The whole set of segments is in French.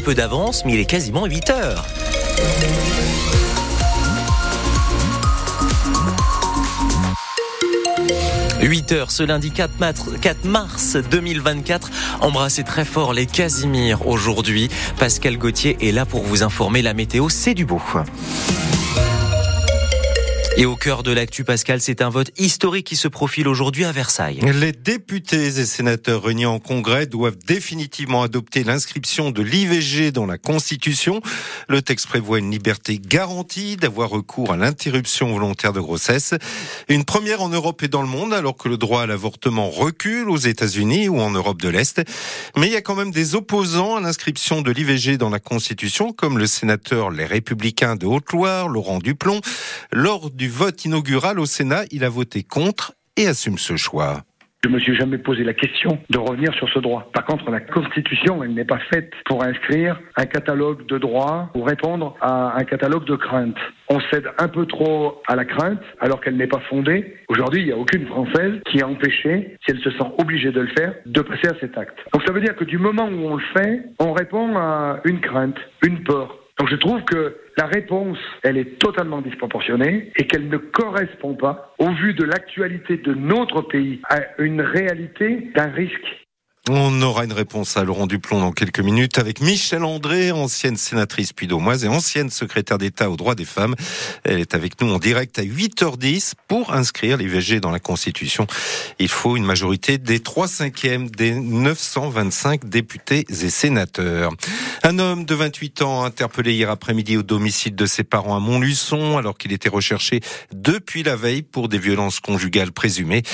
peu d'avance, mais il est quasiment 8 heures. 8 heures ce lundi 4 mars 2024. Embrassez très fort les Casimir aujourd'hui. Pascal Gauthier est là pour vous informer. La météo, c'est du beau. Et au cœur de l'actu, Pascal, c'est un vote historique qui se profile aujourd'hui à Versailles. Les députés et sénateurs réunis en congrès doivent définitivement adopter l'inscription de l'IVG dans la Constitution. Le texte prévoit une liberté garantie d'avoir recours à l'interruption volontaire de grossesse. Une première en Europe et dans le monde, alors que le droit à l'avortement recule aux États-Unis ou en Europe de l'Est. Mais il y a quand même des opposants à l'inscription de l'IVG dans la Constitution, comme le sénateur Les Républicains de Haute-Loire, Laurent Duplon. Lors du vote inaugural au Sénat, il a voté contre et assume ce choix. Je me suis jamais posé la question de revenir sur ce droit. Par contre, la Constitution, elle n'est pas faite pour inscrire un catalogue de droits ou répondre à un catalogue de craintes. On cède un peu trop à la crainte alors qu'elle n'est pas fondée. Aujourd'hui, il n'y a aucune Française qui a empêché, si elle se sent obligée de le faire, de passer à cet acte. Donc ça veut dire que du moment où on le fait, on répond à une crainte, une peur. Donc je trouve que la réponse, elle est totalement disproportionnée et qu'elle ne correspond pas, au vu de l'actualité de notre pays, à une réalité d'un risque on aura une réponse à Laurent Duplon dans quelques minutes avec Michel André, ancienne sénatrice puis et ancienne secrétaire d'État aux droits des femmes. Elle est avec nous en direct à 8h10 pour inscrire l'IVG dans la Constitution. Il faut une majorité des 3 cinquièmes des 925 députés et sénateurs. Un homme de 28 ans interpellé hier après-midi au domicile de ses parents à Montluçon alors qu'il était recherché depuis la veille pour des violences conjugales présumées.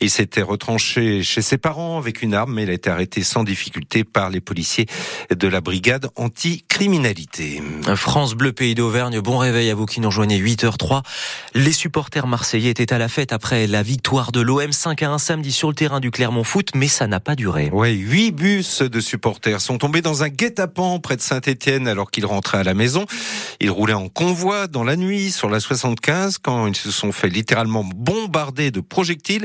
Il s'était retranché chez ses parents avec une arme mais il a été arrêté sans difficulté par les policiers de la brigade anti-criminalité. France Bleu Pays d'Auvergne, bon réveil à vous qui nous rejoignez 8h03. Les supporters marseillais étaient à la fête après la victoire de l'OM 5 à 1 samedi sur le terrain du Clermont Foot, mais ça n'a pas duré. Oui, huit bus de supporters sont tombés dans un guet-apens près de Saint-Étienne alors qu'ils rentraient à la maison. Ils roulaient en convoi dans la nuit sur la 75 quand ils se sont fait littéralement bombarder de projectiles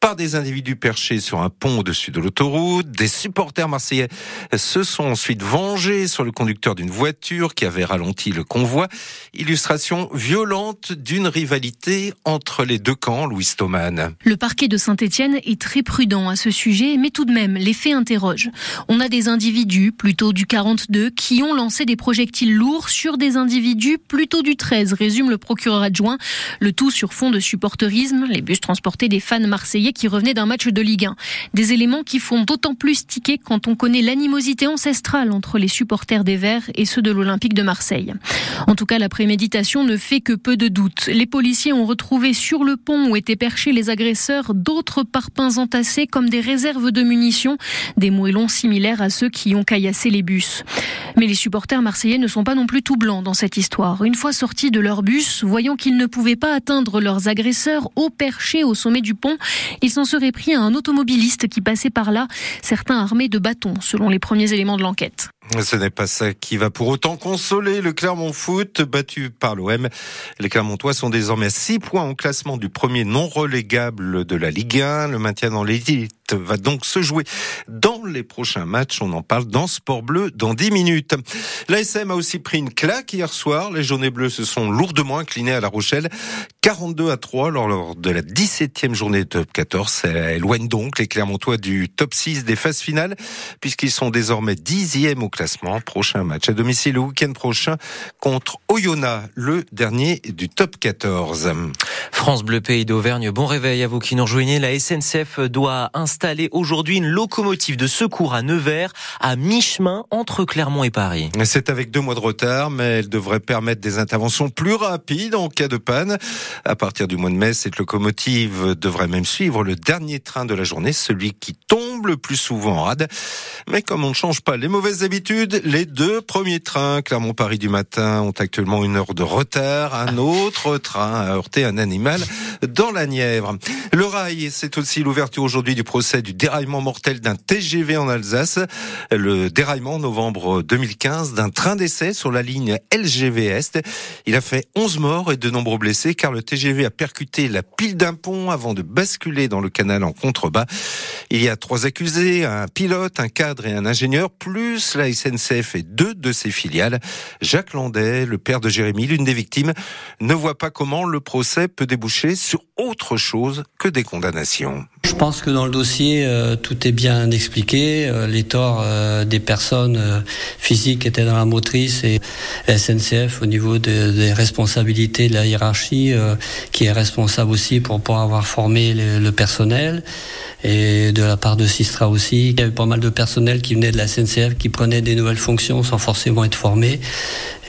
par des individus perchés sur un pont au-dessus de l'autoroute. Des supporters marseillais se sont ensuite vengés sur le conducteur d'une voiture qui avait ralenti le convoi. Illustration violente d'une rivalité entre les deux camps, Louis Thoman. Le parquet de Saint-Etienne est très prudent à ce sujet, mais tout de même, les faits interrogent. On a des individus, plutôt du 42, qui ont lancé des projectiles lourds sur des individus, plutôt du 13, résume le procureur adjoint. Le tout sur fond de supporterisme. Les bus transportaient des fans marseillais qui revenait d'un match de Ligue 1. Des éléments qui font d'autant plus tiquer quand on connaît l'animosité ancestrale entre les supporters des Verts et ceux de l'Olympique de Marseille. En tout cas, la préméditation ne fait que peu de doutes. Les policiers ont retrouvé sur le pont où étaient perchés les agresseurs d'autres parpaings entassés comme des réserves de munitions, des moellons similaires à ceux qui ont caillassé les bus. Mais les supporters marseillais ne sont pas non plus tout blancs dans cette histoire. Une fois sortis de leur bus, voyant qu'ils ne pouvaient pas atteindre leurs agresseurs au perché au sommet du pont, ils s'en seraient pris à un automobiliste qui passait par là, certains armés de bâtons, selon les premiers éléments de l'enquête. Ce n'est pas ça qui va pour autant consoler le Clermont Foot, battu par l'OM. Les Clermontois sont désormais à 6 points au classement du premier non relégable de la Ligue 1. Le maintien dans l'élite va donc se jouer dans les prochains matchs. On en parle dans Sport Bleu dans 10 minutes. L'ASM a aussi pris une claque hier soir. Les jaunes et bleus se sont lourdement inclinés à La Rochelle. 42 à 3 lors de la 17e journée de top 14. Ça éloigne donc les Clermontois du top 6 des phases finales puisqu'ils sont désormais 10e au classement. Prochain match à domicile le week-end prochain contre Oyonnax, le dernier du top 14. France Bleu Pays d'Auvergne, bon réveil à vous qui nous rejoignez. La SNCF doit installer aujourd'hui une locomotive de secours à Nevers, à mi-chemin entre Clermont et Paris. C'est avec deux mois de retard, mais elle devrait permettre des interventions plus rapides en cas de panne. À partir du mois de mai, cette locomotive devrait même suivre le dernier train de la journée, celui qui tombe le plus souvent en rade. Mais comme on ne change pas les mauvaises habitudes, les deux premiers trains Clermont-Paris du matin ont actuellement une heure de retard. Un autre train a heurté un animal dans la Nièvre. Le rail, c'est aussi l'ouverture aujourd'hui du procès du déraillement mortel d'un TGV en Alsace. Le déraillement en novembre 2015 d'un train d'essai sur la ligne LGV Est. Il a fait 11 morts et de nombreux blessés car le TGV a percuté la pile d'un pont avant de basculer dans le canal en contrebas. Il y a trois accusés, un pilote, un cadre et un ingénieur, plus la SNCF et deux de ses filiales. Jacques Landais, le père de Jérémy, l'une des victimes, ne voit pas comment le procès peut déboucher sur autre chose que des condamnations. Je pense que dans le dossier, euh, tout est bien expliqué. Euh, les torts euh, des personnes physiques étaient dans la motrice et SNCF au niveau des responsabilités de la hiérarchie, qui est responsable aussi pour pouvoir avoir formé le, personnel. Et de la part de Sistra aussi, il y avait pas mal de personnel qui venait de la SNCF, qui prenait des nouvelles fonctions sans forcément être formés.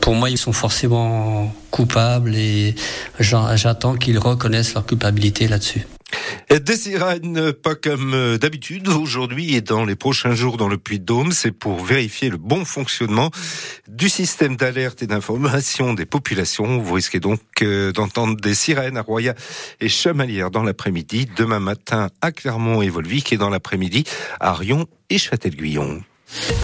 Pour moi, ils sont forcément coupables et j'attends qu'ils reconnaissent leur culpabilité là-dessus. Des sirènes, pas comme euh, d'habitude, aujourd'hui et dans les prochains jours dans le Puy-de-Dôme, c'est pour vérifier le bon fonctionnement du système d'alerte et d'information des populations. Vous risquez donc euh, d'entendre des sirènes à Roya et Chamalières dans l'après-midi, demain matin à Clermont et Volvic et dans l'après-midi à Rion et Châtel-Guyon.